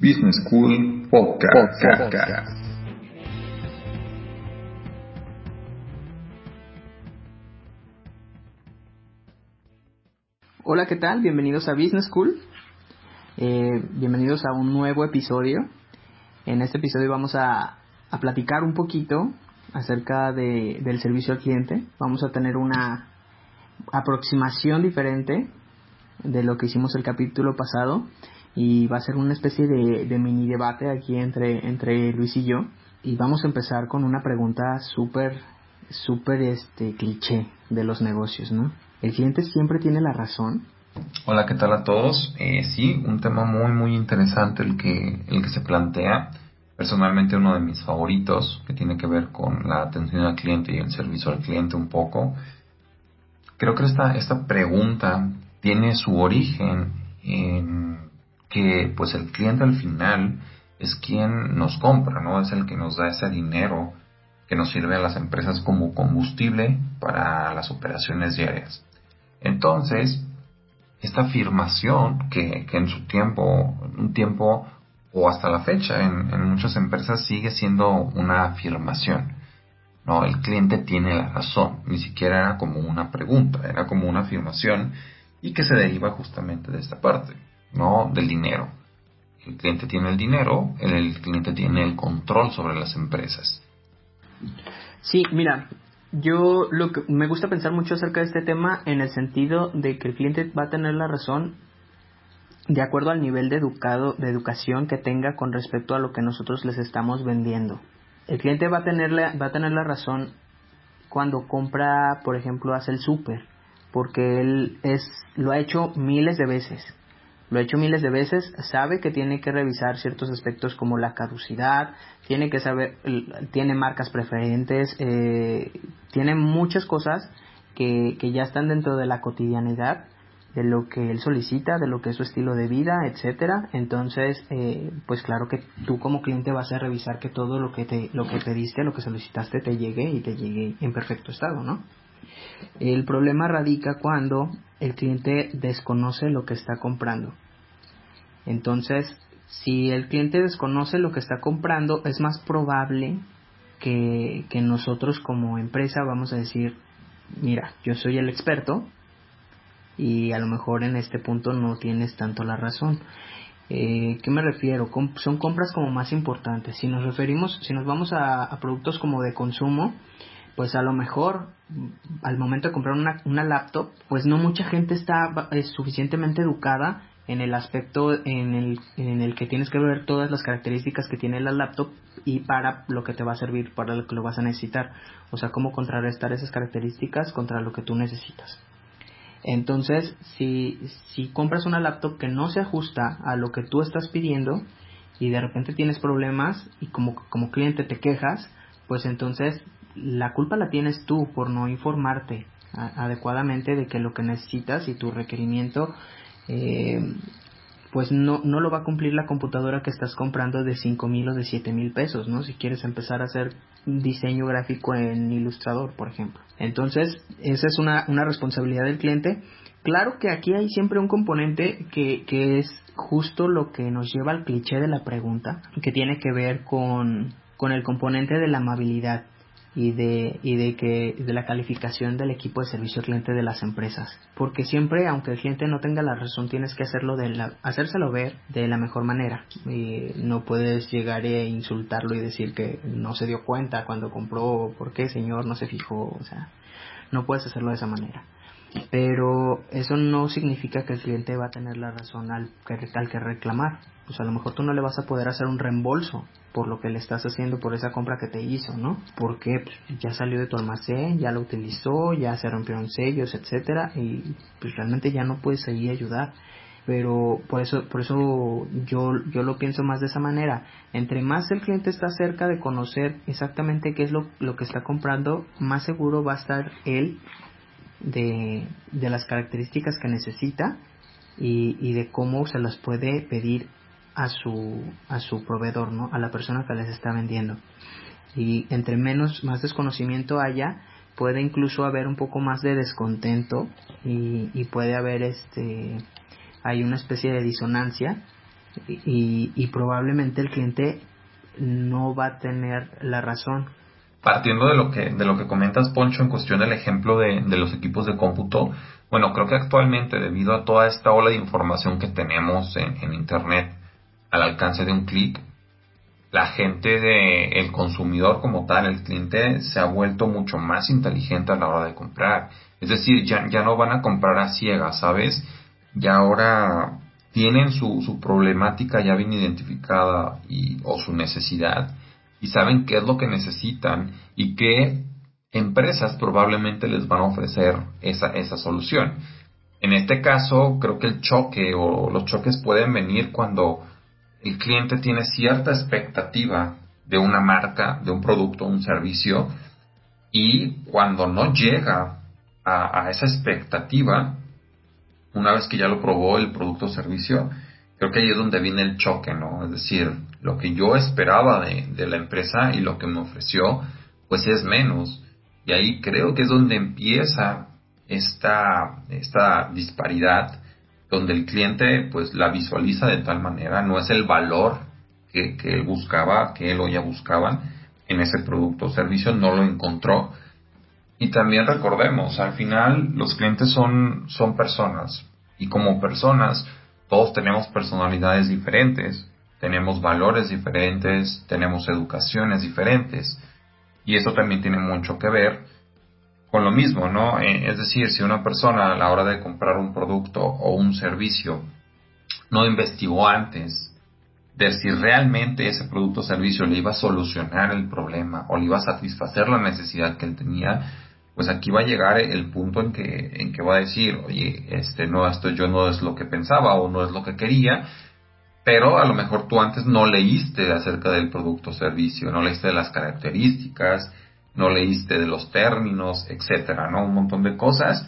Business School Podcast. Hola, ¿qué tal? Bienvenidos a Business School. Eh, bienvenidos a un nuevo episodio. En este episodio vamos a, a platicar un poquito acerca de, del servicio al cliente. Vamos a tener una aproximación diferente de lo que hicimos el capítulo pasado y va a ser una especie de, mini debate aquí entre, entre Luis y yo y vamos a empezar con una pregunta súper súper este cliché de los negocios, ¿no? ¿El cliente siempre tiene la razón? Hola, ¿qué tal a todos? Eh, sí, un tema muy muy interesante el que, el que se plantea. Personalmente uno de mis favoritos, que tiene que ver con la atención al cliente y el servicio al cliente un poco. Creo que esta, esta pregunta tiene su origen en que pues el cliente al final es quien nos compra, ¿no? Es el que nos da ese dinero que nos sirve a las empresas como combustible para las operaciones diarias. Entonces, esta afirmación que, que en su tiempo, un tiempo o hasta la fecha en, en, muchas empresas sigue siendo una afirmación. No, el cliente tiene la razón, ni siquiera era como una pregunta, era como una afirmación y que se deriva justamente de esta parte, ¿no? Del dinero. El cliente tiene el dinero, el cliente tiene el control sobre las empresas. Sí, mira, yo lo que me gusta pensar mucho acerca de este tema en el sentido de que el cliente va a tener la razón de acuerdo al nivel de educado de educación que tenga con respecto a lo que nosotros les estamos vendiendo. El cliente va a tener la, va a tener la razón cuando compra, por ejemplo, hace el súper porque él es, lo ha hecho miles de veces. Lo ha hecho miles de veces, sabe que tiene que revisar ciertos aspectos como la caducidad, tiene que saber, tiene marcas preferentes, eh, tiene muchas cosas que, que ya están dentro de la cotidianidad de lo que él solicita, de lo que es su estilo de vida, etcétera. Entonces, eh, pues claro que tú como cliente vas a revisar que todo lo que te, lo que pediste, lo que solicitaste te llegue y te llegue en perfecto estado, ¿no? El problema radica cuando el cliente desconoce lo que está comprando. Entonces, si el cliente desconoce lo que está comprando, es más probable que, nosotros como empresa vamos a decir, mira, yo soy el experto y a lo mejor en este punto no tienes tanto la razón. Eh, ¿Qué me refiero? son compras como más importantes. Si nos referimos, si nos vamos a productos como de consumo, pues a lo mejor al momento de comprar una, una laptop, pues no mucha gente está eh, suficientemente educada en el aspecto en el, en el que tienes que ver todas las características que tiene la laptop y para lo que te va a servir, para lo que lo vas a necesitar. O sea, cómo contrarrestar esas características contra lo que tú necesitas. Entonces, si, si compras una laptop que no se ajusta a lo que tú estás pidiendo y de repente tienes problemas y como, como cliente te quejas, pues entonces la culpa la tienes tú por no informarte adecuadamente de que lo que necesitas y tu requerimiento eh, pues no, no lo va a cumplir la computadora que estás comprando de cinco mil o de siete mil pesos, ¿no? Si quieres empezar a hacer diseño gráfico en Ilustrador, por ejemplo. Entonces, esa es una, una responsabilidad del cliente. Claro que aquí hay siempre un componente que, que es justo lo que nos lleva al cliché de la pregunta, que tiene que ver con, con el componente de la amabilidad y de, y de que de la calificación del equipo de servicio al cliente de las empresas. Porque siempre, aunque el cliente no tenga la razón, tienes que hacerlo de la, hacérselo ver de la mejor manera. Y no puedes llegar e insultarlo y decir que no se dio cuenta cuando compró, ¿por qué señor no se fijó? O sea, no puedes hacerlo de esa manera. Pero eso no significa que el cliente va a tener la razón al que, al que reclamar. Pues a lo mejor tú no le vas a poder hacer un reembolso por lo que le estás haciendo por esa compra que te hizo, ¿no? Porque pues, ya salió de tu almacén, ya lo utilizó, ya se rompieron sellos, etcétera, y pues realmente ya no puedes seguir ayudar. Pero por eso, por eso yo, yo lo pienso más de esa manera. Entre más el cliente está cerca de conocer exactamente qué es lo, lo que está comprando, más seguro va a estar él de, de las características que necesita y, y de cómo se las puede pedir a su, a su proveedor, ¿no? A la persona que les está vendiendo. Y entre menos, más desconocimiento haya, puede incluso haber un poco más de descontento y, y puede haber este, hay una especie de disonancia y, y probablemente el cliente no va a tener la razón. Partiendo de lo que, de lo que comentas, Poncho, en cuestión del ejemplo de, de los equipos de cómputo, bueno, creo que actualmente, debido a toda esta ola de información que tenemos en, en Internet al alcance de un clic, la gente, de, el consumidor como tal, el cliente, se ha vuelto mucho más inteligente a la hora de comprar. Es decir, ya, ya no van a comprar a ciegas, ¿sabes? Ya ahora tienen su, su problemática ya bien identificada y, o su necesidad y saben qué es lo que necesitan y qué empresas probablemente les van a ofrecer esa, esa solución. En este caso, creo que el choque o los choques pueden venir cuando el cliente tiene cierta expectativa de una marca, de un producto, un servicio, y cuando no llega a, a esa expectativa, una vez que ya lo probó el producto o servicio, creo que ahí es donde viene el choque, ¿no? Es decir, lo que yo esperaba de, de, la empresa y lo que me ofreció, pues es menos. Y ahí creo que es donde empieza esta, esta disparidad, donde el cliente pues la visualiza de tal manera, no es el valor que, que él buscaba, que él o ella buscaban en ese producto o servicio, no lo encontró. Y también recordemos, al final los clientes son, son personas, y como personas, todos tenemos personalidades diferentes, tenemos valores diferentes, tenemos educaciones diferentes. Y eso también tiene mucho que ver con lo mismo, ¿no? Eh, es decir, si una persona a la hora de comprar un producto o un servicio no investigó antes de si realmente ese producto o servicio le iba a solucionar el problema o le iba a satisfacer la necesidad que él tenía, pues aquí va a llegar el punto en que, en que va a decir, oye, este, no, esto yo no es lo que pensaba o no es lo que quería, pero a lo mejor tú antes no leíste acerca del producto o servicio, no leíste de las características, no leíste de los términos, etcétera, ¿no? Un montón de cosas.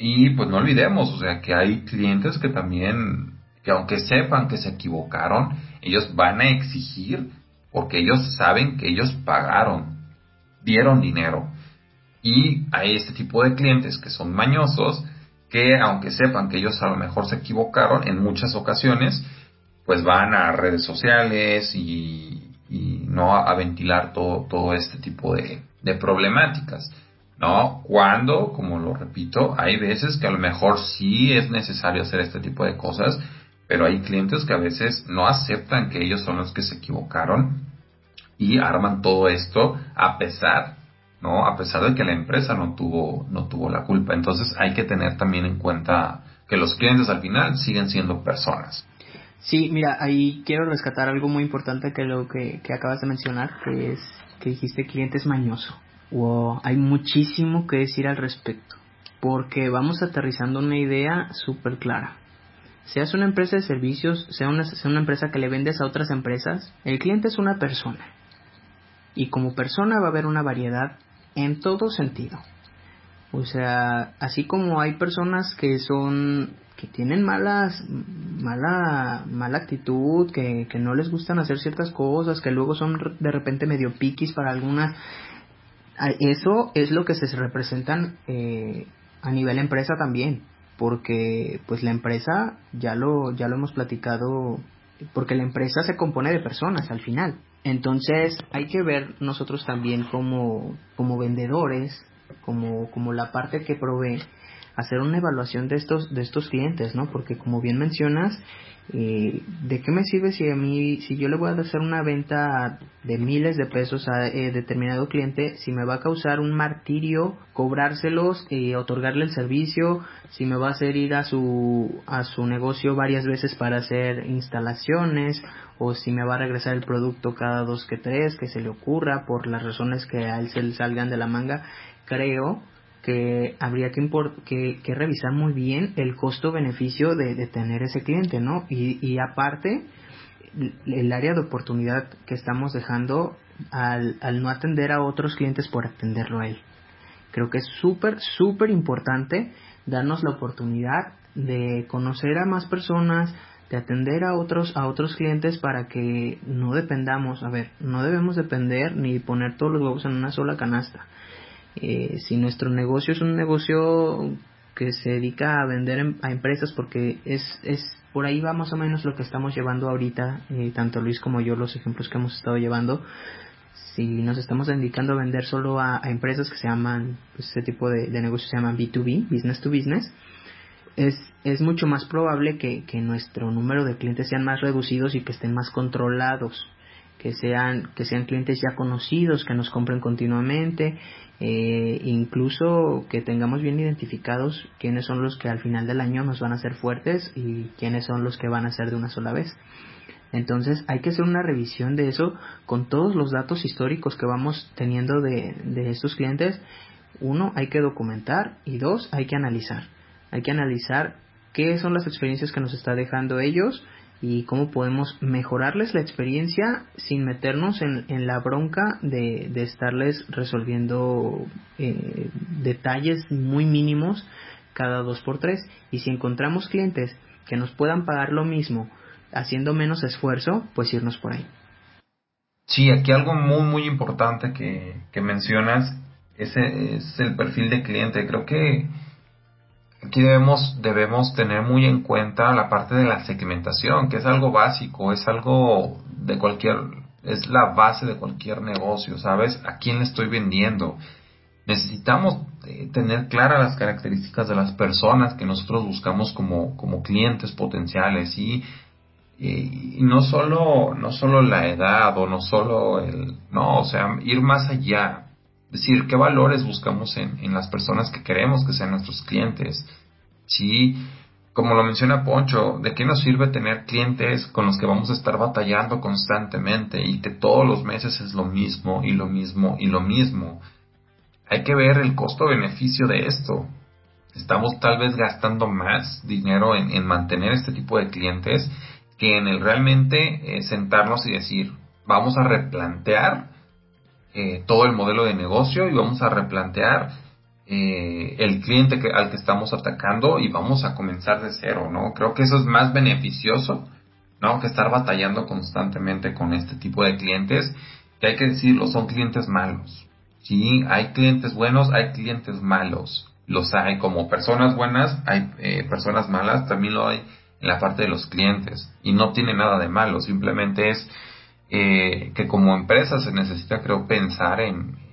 Y pues no olvidemos, o sea, que hay clientes que también, que aunque sepan que se equivocaron, ellos van a exigir porque ellos saben que ellos pagaron, dieron dinero y hay este tipo de clientes que son mañosos, que aunque sepan que ellos a lo mejor se equivocaron en muchas ocasiones, pues van a redes sociales y, y no a, ventilar todo, todo este tipo de, de problemáticas. ¿no? Cuando, como lo repito, hay veces que a lo mejor sí es necesario hacer este tipo de cosas, pero hay clientes que a veces no aceptan que ellos son los que se equivocaron y arman todo esto a pesar ¿no? A pesar de que la empresa no tuvo, no tuvo la culpa. Entonces hay que tener también en cuenta que los clientes al final siguen siendo personas. Sí, mira, ahí quiero rescatar algo muy importante que lo que, que acabas de mencionar, que es que dijiste cliente es mañoso. Wow, hay muchísimo que decir al respecto, porque vamos aterrizando una idea súper clara. Seas una empresa de servicios, sea una, sea una empresa que le vendes a otras empresas, el cliente es una persona. Y como persona va a haber una variedad en todo sentido. O sea, así como hay personas que son que tienen malas mala mala actitud, que, que no les gustan hacer ciertas cosas, que luego son de repente medio piquis para algunas eso es lo que se representan eh, a nivel empresa también porque pues la empresa ya lo ya lo hemos platicado porque la empresa se compone de personas al final. Entonces hay que ver nosotros también como, como vendedores, como, como la parte que provee, hacer una evaluación de estos, de estos clientes, ¿no? Porque como bien mencionas, eh, ¿de qué me sirve si a mí, si yo le voy a hacer una venta de miles de pesos a eh, determinado cliente, si me va a causar un martirio cobrárselos y otorgarle el servicio, si me va a hacer ir a su, a su negocio varias veces para hacer instalaciones, o si me va a regresar el producto cada dos que tres, que se le ocurra por las razones que a él se le salgan de la manga, creo que habría que, que, que, revisar muy bien el costo-beneficio de, tener ese cliente, ¿no? Y, y, aparte, el área de oportunidad que estamos dejando al, al no atender a otros clientes por atenderlo a él. Creo que es súper, súper importante darnos la oportunidad de conocer a más personas, de atender a otros a otros clientes para que no dependamos, a ver, no debemos depender ni poner todos los huevos en una sola canasta. Eh, si nuestro negocio es un negocio que se dedica a vender em, a empresas porque es, es por ahí va más o menos lo que estamos llevando ahorita, eh, tanto Luis como yo, los ejemplos que hemos estado llevando. Si nos estamos dedicando a vender solo a, empresas que se llaman, pues este tipo de, de negocios se llaman B2B, business to business, es, es mucho más probable que, que nuestro número de clientes sean más reducidos y que estén más controlados que sean que sean clientes ya conocidos que nos compren continuamente eh, incluso que tengamos bien identificados quiénes son los que al final del año nos van a ser fuertes y quiénes son los que van a ser de una sola vez. Entonces hay que hacer una revisión de eso con todos los datos históricos que vamos teniendo de, de estos clientes. Uno, hay que documentar y dos, hay que analizar. Hay que analizar qué son las experiencias que nos está dejando ellos y cómo podemos mejorarles la experiencia sin meternos en, la bronca de, estarles resolviendo eh, detalles muy mínimos cada dos por tres. Y si encontramos clientes que nos puedan pagar lo mismo haciendo menos esfuerzo pues irnos por ahí. Sí aquí algo muy muy importante que, que mencionas ese es el perfil de cliente. Creo que aquí debemos, debemos tener muy en cuenta la parte de la segmentación, que es algo básico, es algo de cualquier, es la base de cualquier negocio, ¿sabes? ¿A quién le estoy vendiendo? Necesitamos eh, tener claras las características de las personas que nosotros buscamos como, como clientes potenciales y, y, no solo, no solo la edad o no solo el, no, o sea, ir más allá, decir qué valores buscamos en, en, las personas que queremos que sean nuestros clientes. Sí, como lo menciona Poncho, ¿de qué nos sirve tener clientes con los que vamos a estar batallando constantemente y que todos los meses es lo mismo y lo mismo y lo mismo? Hay que ver el costo-beneficio de esto. Estamos tal vez gastando más dinero en, en mantener este tipo de clientes que en el realmente eh, sentarnos y decir, vamos a replantear eh, todo el modelo de negocio y vamos a replantear eh, el cliente que, al que estamos atacando y vamos a comenzar de cero, ¿no? Creo que eso es más beneficioso, ¿no? Que estar batallando constantemente con este tipo de clientes, que hay que decirlo, son clientes malos. Sí, hay clientes buenos, hay clientes malos. Los hay como personas buenas, hay eh, personas malas, también lo hay en la parte de los clientes. Y no tiene nada de malo, simplemente es eh, que como empresa se necesita, creo, pensar en,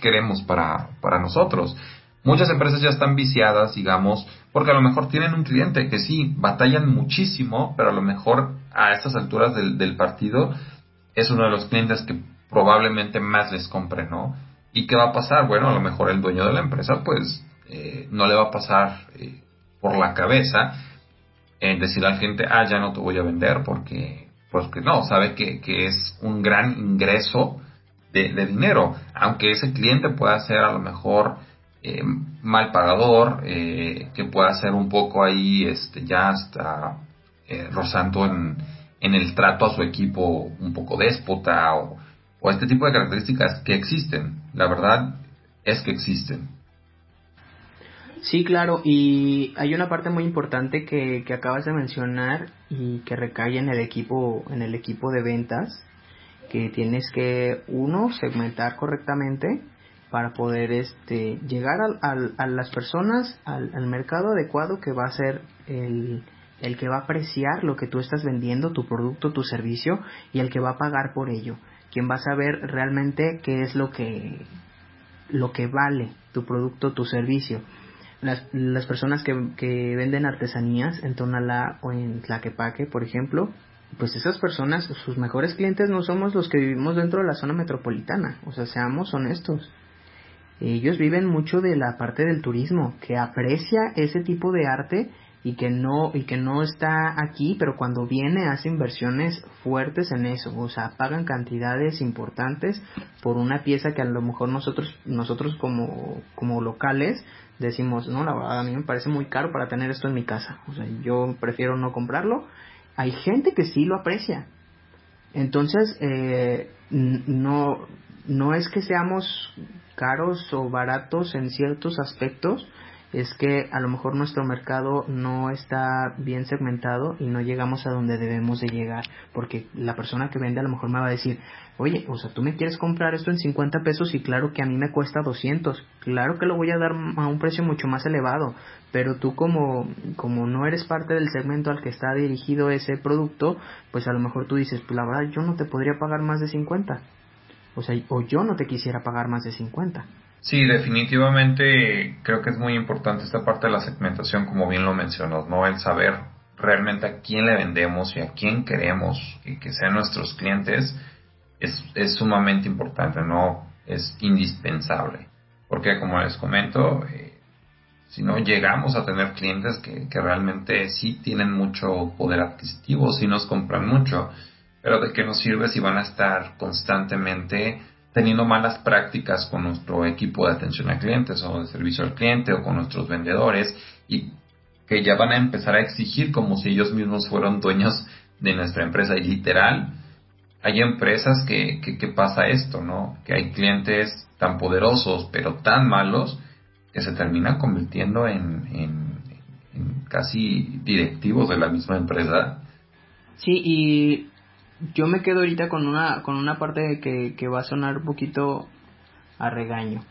queremos para, para nosotros. Muchas empresas ya están viciadas, digamos, porque a lo mejor tienen un cliente que sí, batallan muchísimo, pero a lo mejor a estas alturas del, del partido es uno de los clientes que probablemente más les compre, ¿no? ¿Y qué va a pasar? Bueno, a lo mejor el dueño de la empresa, pues, eh, no le va a pasar eh, por la cabeza en decir al cliente, ah, ya no te voy a vender porque porque no, sabe que, que es un gran ingreso de, dinero, aunque ese cliente pueda ser a lo mejor eh, mal pagador, eh, que pueda ser un poco ahí, este, ya está eh, rozando en, en, el trato a su equipo un poco déspota o, o este tipo de características que existen. La verdad es que existen. Sí, claro, y hay una parte muy importante que, que acabas de mencionar y que recae en el equipo, en el equipo de ventas, que tienes que, uno, segmentar correctamente para poder este, llegar al, a las personas, al, al, mercado adecuado que va a ser el, el que va a apreciar lo que tú estás vendiendo, tu producto, tu servicio, y el que va a pagar por ello. Quien va a saber realmente qué es lo que, lo que vale tu producto, tu servicio las, las personas que, que venden artesanías en Tonalá o en Tlaquepaque, por ejemplo, pues esas personas, sus mejores clientes no somos los que vivimos dentro de la zona metropolitana, o sea, seamos honestos. Ellos viven mucho de la parte del turismo, que aprecia ese tipo de arte y que no y que no está aquí, pero cuando viene hace inversiones fuertes en eso, o sea, pagan cantidades importantes por una pieza que a lo mejor nosotros nosotros como como locales decimos, no, la verdad a mí me parece muy caro para tener esto en mi casa, o sea, yo prefiero no comprarlo. Hay gente que sí lo aprecia. Entonces, eh, no, no es que seamos caros o baratos en ciertos aspectos, es que a lo mejor nuestro mercado no está bien segmentado y no llegamos a donde debemos de llegar, porque la persona que vende a lo mejor me va a decir, oye, o sea, tú me quieres comprar esto en 50 pesos y claro que a mí me cuesta 200, claro que lo voy a dar a un precio mucho más elevado, pero tú como, como no eres parte del segmento al que está dirigido ese producto, pues a lo mejor tú dices, pues la verdad yo no te podría pagar más de 50, o sea, o yo no te quisiera pagar más de 50. Sí, definitivamente creo que es muy importante esta parte de la segmentación, como bien lo mencionas, ¿no? El saber realmente a quién le vendemos y a quién queremos que, sean nuestros clientes es, es, sumamente importante, ¿no? Es indispensable. Porque como les comento, eh, si no llegamos a tener clientes que, que, realmente sí tienen mucho poder adquisitivo, sí nos compran mucho, pero de qué nos sirve si van a estar constantemente teniendo malas prácticas con nuestro equipo de atención a clientes o de servicio al cliente o con nuestros vendedores y que ya van a empezar a exigir como si ellos mismos fueran dueños de nuestra empresa y literal hay empresas que, que, pasa esto, ¿no? Que hay clientes tan poderosos pero tan malos que se terminan convirtiendo en, en, en casi directivos de la misma empresa. Sí, y yo me quedo ahorita con una, con una parte que, que va a sonar un poquito a regaño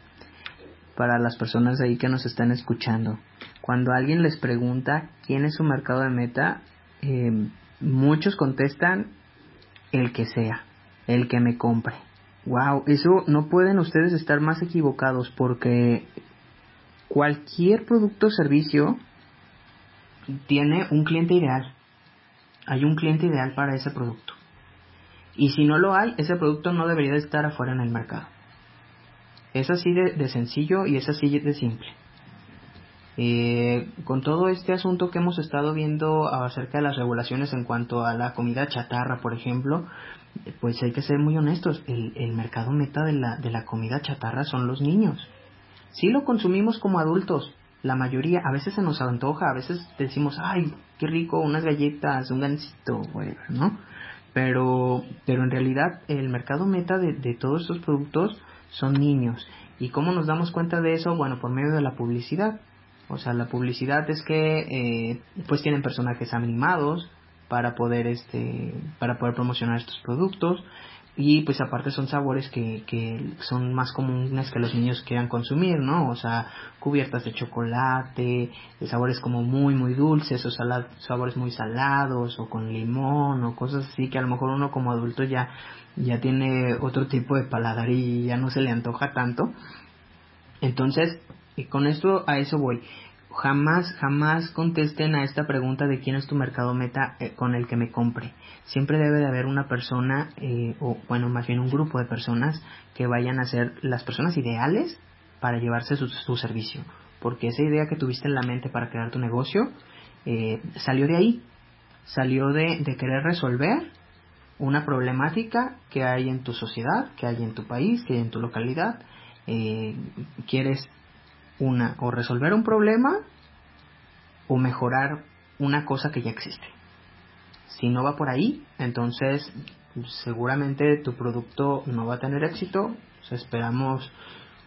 para las personas ahí que nos están escuchando. Cuando alguien les pregunta quién es su mercado de meta, eh, muchos contestan el que sea, el que me compre. Wow, eso no pueden ustedes estar más equivocados porque cualquier producto o servicio tiene un cliente ideal. Hay un cliente ideal para ese producto. Y si no lo hay, ese producto no debería de estar afuera en el mercado. Es así de, sencillo y es así de simple. Eh, con todo este asunto que hemos estado viendo acerca de las regulaciones en cuanto a la comida chatarra, por ejemplo, pues hay que ser muy honestos, el, el mercado meta de la, de la comida chatarra son los niños. Si lo consumimos como adultos, la mayoría, a veces se nos antoja, a veces decimos, ay, qué rico, unas galletas, un gancito, ¿no? Pero, pero en realidad el mercado meta de, de todos estos productos son niños. ¿Y cómo nos damos cuenta de eso? Bueno, por medio de la publicidad. O sea, la publicidad es que eh, pues tienen personajes animados para poder este para poder promocionar estos productos y pues aparte son sabores que, que son más comunes que los niños quieran consumir, ¿no? O sea, cubiertas de chocolate, de sabores como muy muy dulces o sabores muy salados o con limón o cosas así que a lo mejor uno como adulto ya ya tiene otro tipo de paladar y ya no se le antoja tanto. Entonces, con esto a eso voy jamás, jamás contesten a esta pregunta de quién es tu mercado meta eh, con el que me compre. Siempre debe de haber una persona, eh, o bueno, más bien un grupo de personas que vayan a ser las personas ideales para llevarse su, servicio. Porque esa idea que tuviste en la mente para crear tu negocio eh, salió de ahí, salió de, de querer resolver una problemática que hay en tu sociedad, que hay en tu país, que hay en tu localidad. quieres una, o resolver un problema o mejorar una cosa que ya existe. Si no va por ahí, entonces seguramente tu producto no va a tener éxito. esperamos,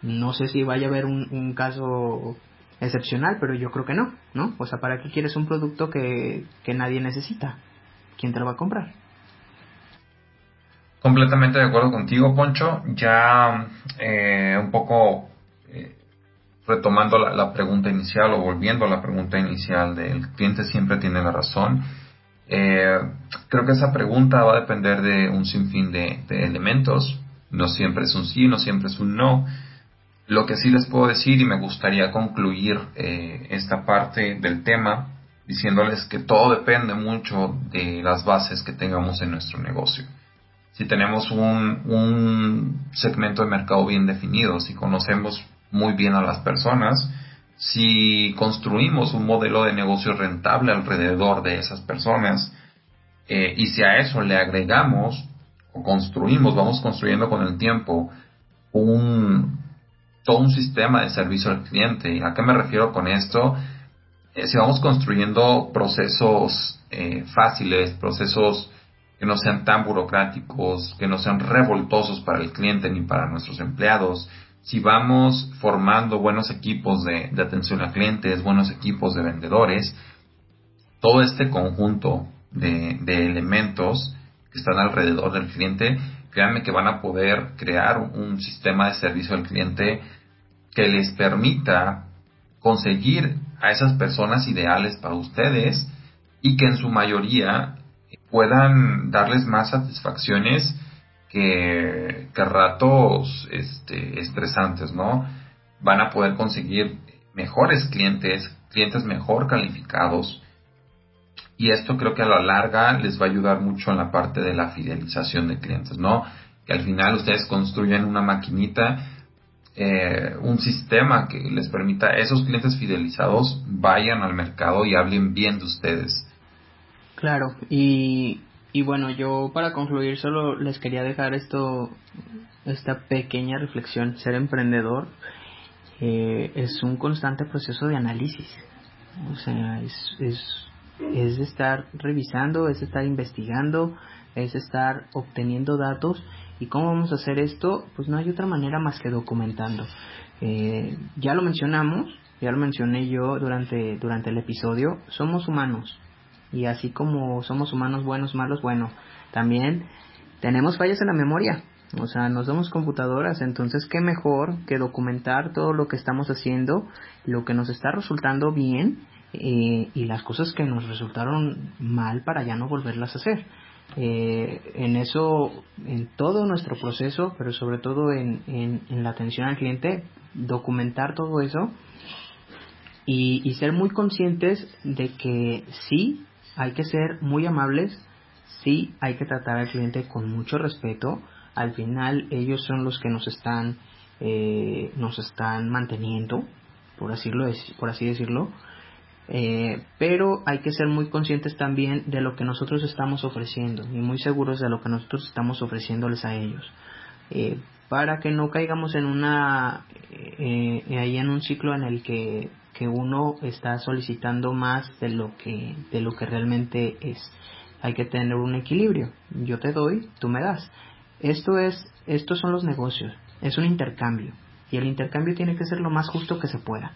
no sé si vaya a haber un, caso excepcional, pero yo creo que no, ¿no? O sea, ¿para qué quieres un producto que, que nadie necesita? ¿Quién te lo va a comprar? Completamente de acuerdo contigo, Poncho. Ya eh, un poco eh, retomando la, pregunta inicial o volviendo a la pregunta inicial del cliente siempre tiene la razón, eh, creo que esa pregunta va a depender de un sinfín de, elementos. No siempre es un sí, no siempre es un no. Lo que sí les puedo decir y me gustaría concluir eh, esta parte del tema diciéndoles que todo depende mucho de las bases que tengamos en nuestro negocio. Si tenemos un, un segmento de mercado bien definido, si conocemos muy bien a las personas si construimos un modelo de negocio rentable alrededor de esas personas eh, y si a eso le agregamos o construimos, vamos construyendo con el tiempo un todo un sistema de servicio al cliente. ¿A qué me refiero con esto? Eh, si vamos construyendo procesos eh, fáciles, procesos que no sean tan burocráticos, que no sean revoltosos para el cliente ni para nuestros empleados, si vamos formando buenos equipos de, atención a clientes, buenos equipos de vendedores, todo este conjunto de, elementos que están alrededor del cliente, créanme que van a poder crear un sistema de servicio al cliente que les permita conseguir a esas personas ideales para ustedes y que en su mayoría puedan darles más satisfacciones que, ratos este, estresantes, ¿no? Van a poder conseguir mejores clientes, clientes mejor calificados. Y esto creo que a la larga les va a ayudar mucho en la parte de la fidelización de clientes, ¿no? Que al final ustedes construyen una maquinita, eh, un sistema que les permita a esos clientes fidelizados vayan al mercado y hablen bien de ustedes. Claro, y y bueno, yo para concluir solo les quería dejar esto, esta pequeña reflexión. Ser emprendedor eh, es un constante proceso de análisis. O sea, es, es, es estar revisando, es estar investigando, es estar obteniendo datos. ¿Y cómo vamos a hacer esto? Pues no hay otra manera más que documentando. Eh, ya lo mencionamos, ya lo mencioné yo durante, durante el episodio, somos humanos, y así como somos humanos buenos, malos, bueno, también tenemos fallas en la memoria. O sea, no somos computadoras, entonces qué mejor que documentar todo lo que estamos haciendo, lo que nos está resultando bien eh, y las cosas que nos resultaron mal para ya no volverlas a hacer. Eh, en eso, en todo nuestro proceso, pero sobre todo en, en, la atención al cliente, documentar todo eso y, y ser muy conscientes de que sí, hay que ser muy amables, sí hay que tratar al cliente con mucho respeto, al final ellos son los que nos están, eh, nos están manteniendo, por, así, por así decirlo, eh, pero hay que ser muy conscientes también de lo que nosotros estamos ofreciendo y muy seguros de lo que nosotros estamos ofreciéndoles a ellos. Eh, para que no caigamos en una ahí en un ciclo en el que que uno está solicitando más de lo que de lo que realmente es. Hay que tener un equilibrio. Yo te doy, tú me das. Esto es estos son los negocios, es un intercambio y el intercambio tiene que ser lo más justo que se pueda.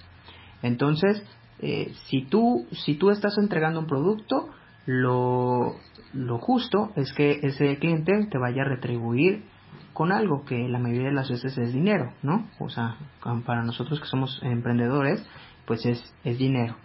Entonces, eh, si tú si tú estás entregando un producto, lo, lo justo es que ese cliente te vaya a retribuir con algo que la mayoría de las veces es dinero, ¿no? O sea, para nosotros que somos emprendedores, pues es, es dinero.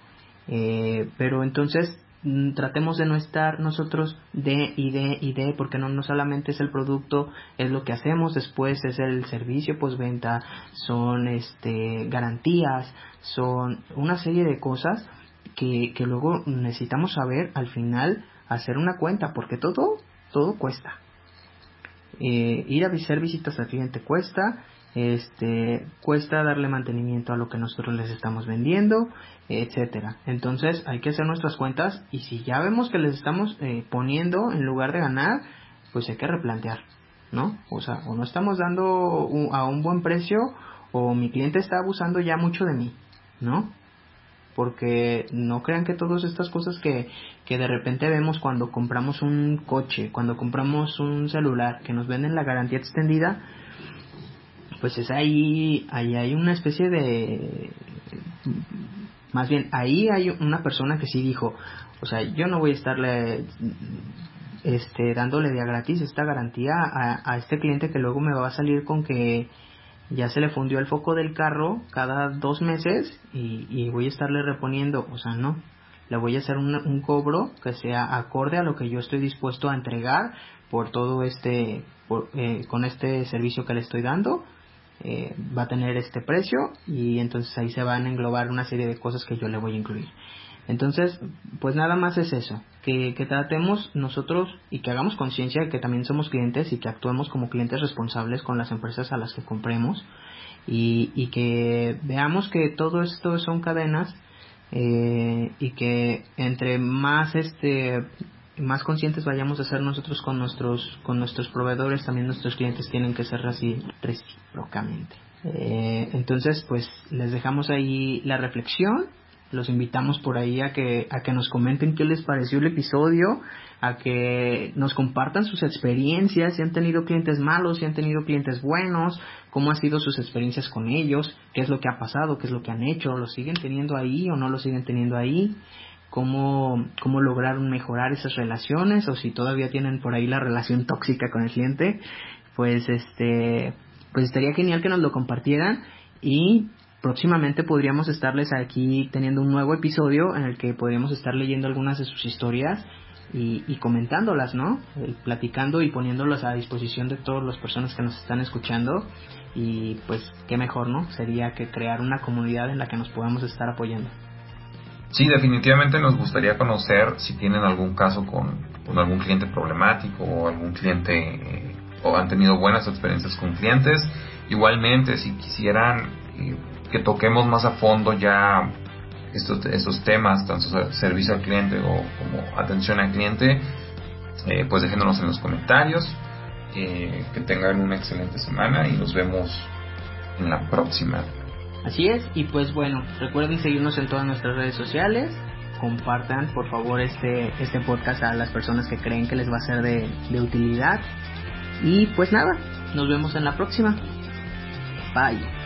Eh, pero entonces mm, tratemos de no estar nosotros de y de y de porque no, no solamente es el producto es lo que hacemos después es el servicio postventa son este garantías son una serie de cosas que, que luego necesitamos saber al final hacer una cuenta porque todo todo cuesta eh, ir a hacer visitas al cliente cuesta este cuesta darle mantenimiento a lo que nosotros les estamos vendiendo, etcétera. Entonces hay que hacer nuestras cuentas y si ya vemos que les estamos eh, poniendo en lugar de ganar, pues hay que replantear, ¿no? O sea, o no estamos dando a un buen precio o mi cliente está abusando ya mucho de mí, ¿no? Porque no crean que todas estas cosas que, que de repente vemos cuando compramos un coche, cuando compramos un celular, que nos venden la garantía extendida, pues es ahí, ahí hay una especie de... Más bien, ahí hay una persona que sí dijo, o sea, yo no voy a estarle este, dándole de gratis esta garantía a, este cliente que luego me va a salir con que ya se le fundió el foco del carro cada dos meses y, voy a estarle reponiendo, o sea, no, le voy a hacer un, cobro que sea acorde a lo que yo estoy dispuesto a entregar por todo este, eh, con este servicio que le estoy dando eh, va a tener este precio y entonces ahí se van a englobar una serie de cosas que yo le voy a incluir. Entonces, pues nada más es eso, que, tratemos nosotros y que hagamos conciencia de que también somos clientes y que actuemos como clientes responsables con las empresas a las que compremos y, y que veamos que todo esto son cadenas eh, y que entre más este más conscientes vayamos a ser nosotros con nuestros con nuestros proveedores también nuestros clientes tienen que ser así recíprocamente. Eh, entonces pues les dejamos ahí la reflexión los invitamos por ahí a que, a que nos comenten qué les pareció el episodio, a que nos compartan sus experiencias, si han tenido clientes malos, si han tenido clientes buenos, cómo han sido sus experiencias con ellos, qué es lo que ha pasado, qué es lo que han hecho, lo siguen teniendo ahí o no lo siguen teniendo ahí, cómo, cómo lograron mejorar esas relaciones o si todavía tienen por ahí la relación tóxica con el cliente, pues este, pues estaría genial que nos lo compartieran y próximamente podríamos estarles aquí teniendo un nuevo episodio en el que podríamos estar leyendo algunas de sus historias y, y comentándolas, ¿no? Eh, platicando y poniéndolas a disposición de todas las personas que nos están escuchando y pues qué mejor, ¿no? Sería que crear una comunidad en la que nos podamos estar apoyando. Sí, definitivamente nos gustaría conocer si tienen algún caso con, algún cliente problemático o algún cliente eh, o han tenido buenas experiencias con clientes. Igualmente, si quisieran eh, que toquemos más a fondo ya estos, estos temas, tanto servicio al cliente o como atención al cliente, eh, pues déjenos en los comentarios. Eh, que tengan una excelente semana y nos vemos en la próxima. Así es, y pues bueno, recuerden seguirnos en todas nuestras redes sociales. Compartan por favor este, este podcast a las personas que creen que les va a ser de, de utilidad. Y pues nada, nos vemos en la próxima. Bye.